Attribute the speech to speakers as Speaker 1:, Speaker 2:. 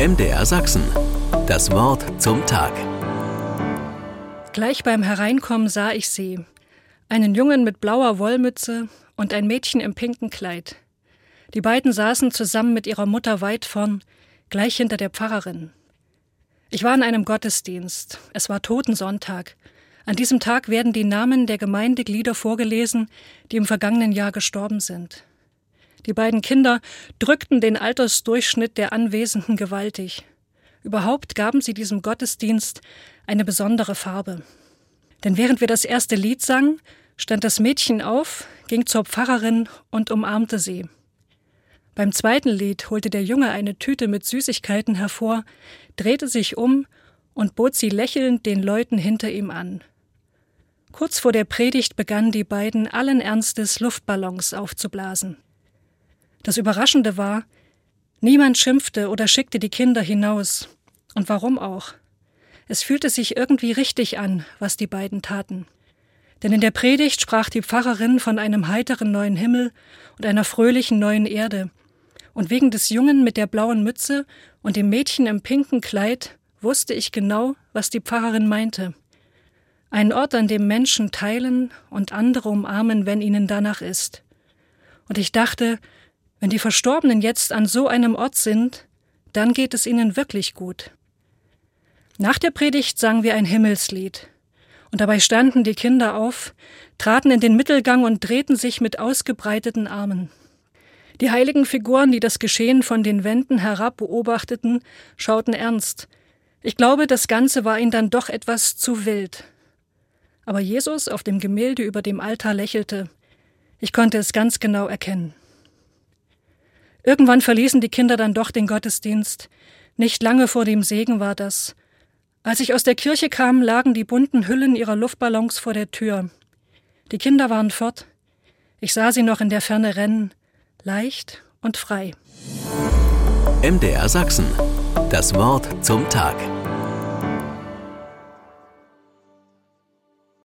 Speaker 1: MDR Sachsen. Das Wort zum Tag.
Speaker 2: Gleich beim Hereinkommen sah ich sie. Einen Jungen mit blauer Wollmütze und ein Mädchen im pinken Kleid. Die beiden saßen zusammen mit ihrer Mutter weit vorn, gleich hinter der Pfarrerin. Ich war in einem Gottesdienst. Es war Totensonntag. An diesem Tag werden die Namen der Gemeindeglieder vorgelesen, die im vergangenen Jahr gestorben sind. Die beiden Kinder drückten den Altersdurchschnitt der Anwesenden gewaltig. Überhaupt gaben sie diesem Gottesdienst eine besondere Farbe. Denn während wir das erste Lied sangen, stand das Mädchen auf, ging zur Pfarrerin und umarmte sie. Beim zweiten Lied holte der Junge eine Tüte mit Süßigkeiten hervor, drehte sich um und bot sie lächelnd den Leuten hinter ihm an. Kurz vor der Predigt begannen die beiden allen Ernstes Luftballons aufzublasen. Das Überraschende war, niemand schimpfte oder schickte die Kinder hinaus. Und warum auch? Es fühlte sich irgendwie richtig an, was die beiden taten. Denn in der Predigt sprach die Pfarrerin von einem heiteren neuen Himmel und einer fröhlichen neuen Erde. Und wegen des Jungen mit der blauen Mütze und dem Mädchen im pinken Kleid wusste ich genau, was die Pfarrerin meinte. Ein Ort, an dem Menschen teilen und andere umarmen, wenn ihnen danach ist. Und ich dachte, wenn die Verstorbenen jetzt an so einem Ort sind, dann geht es ihnen wirklich gut. Nach der Predigt sangen wir ein Himmelslied. Und dabei standen die Kinder auf, traten in den Mittelgang und drehten sich mit ausgebreiteten Armen. Die heiligen Figuren, die das Geschehen von den Wänden herab beobachteten, schauten ernst. Ich glaube, das Ganze war ihnen dann doch etwas zu wild. Aber Jesus auf dem Gemälde über dem Altar lächelte. Ich konnte es ganz genau erkennen. Irgendwann verließen die Kinder dann doch den Gottesdienst. Nicht lange vor dem Segen war das. Als ich aus der Kirche kam, lagen die bunten Hüllen ihrer Luftballons vor der Tür. Die Kinder waren fort. Ich sah sie noch in der Ferne rennen, leicht und frei.
Speaker 1: MDR Sachsen. Das Wort zum Tag.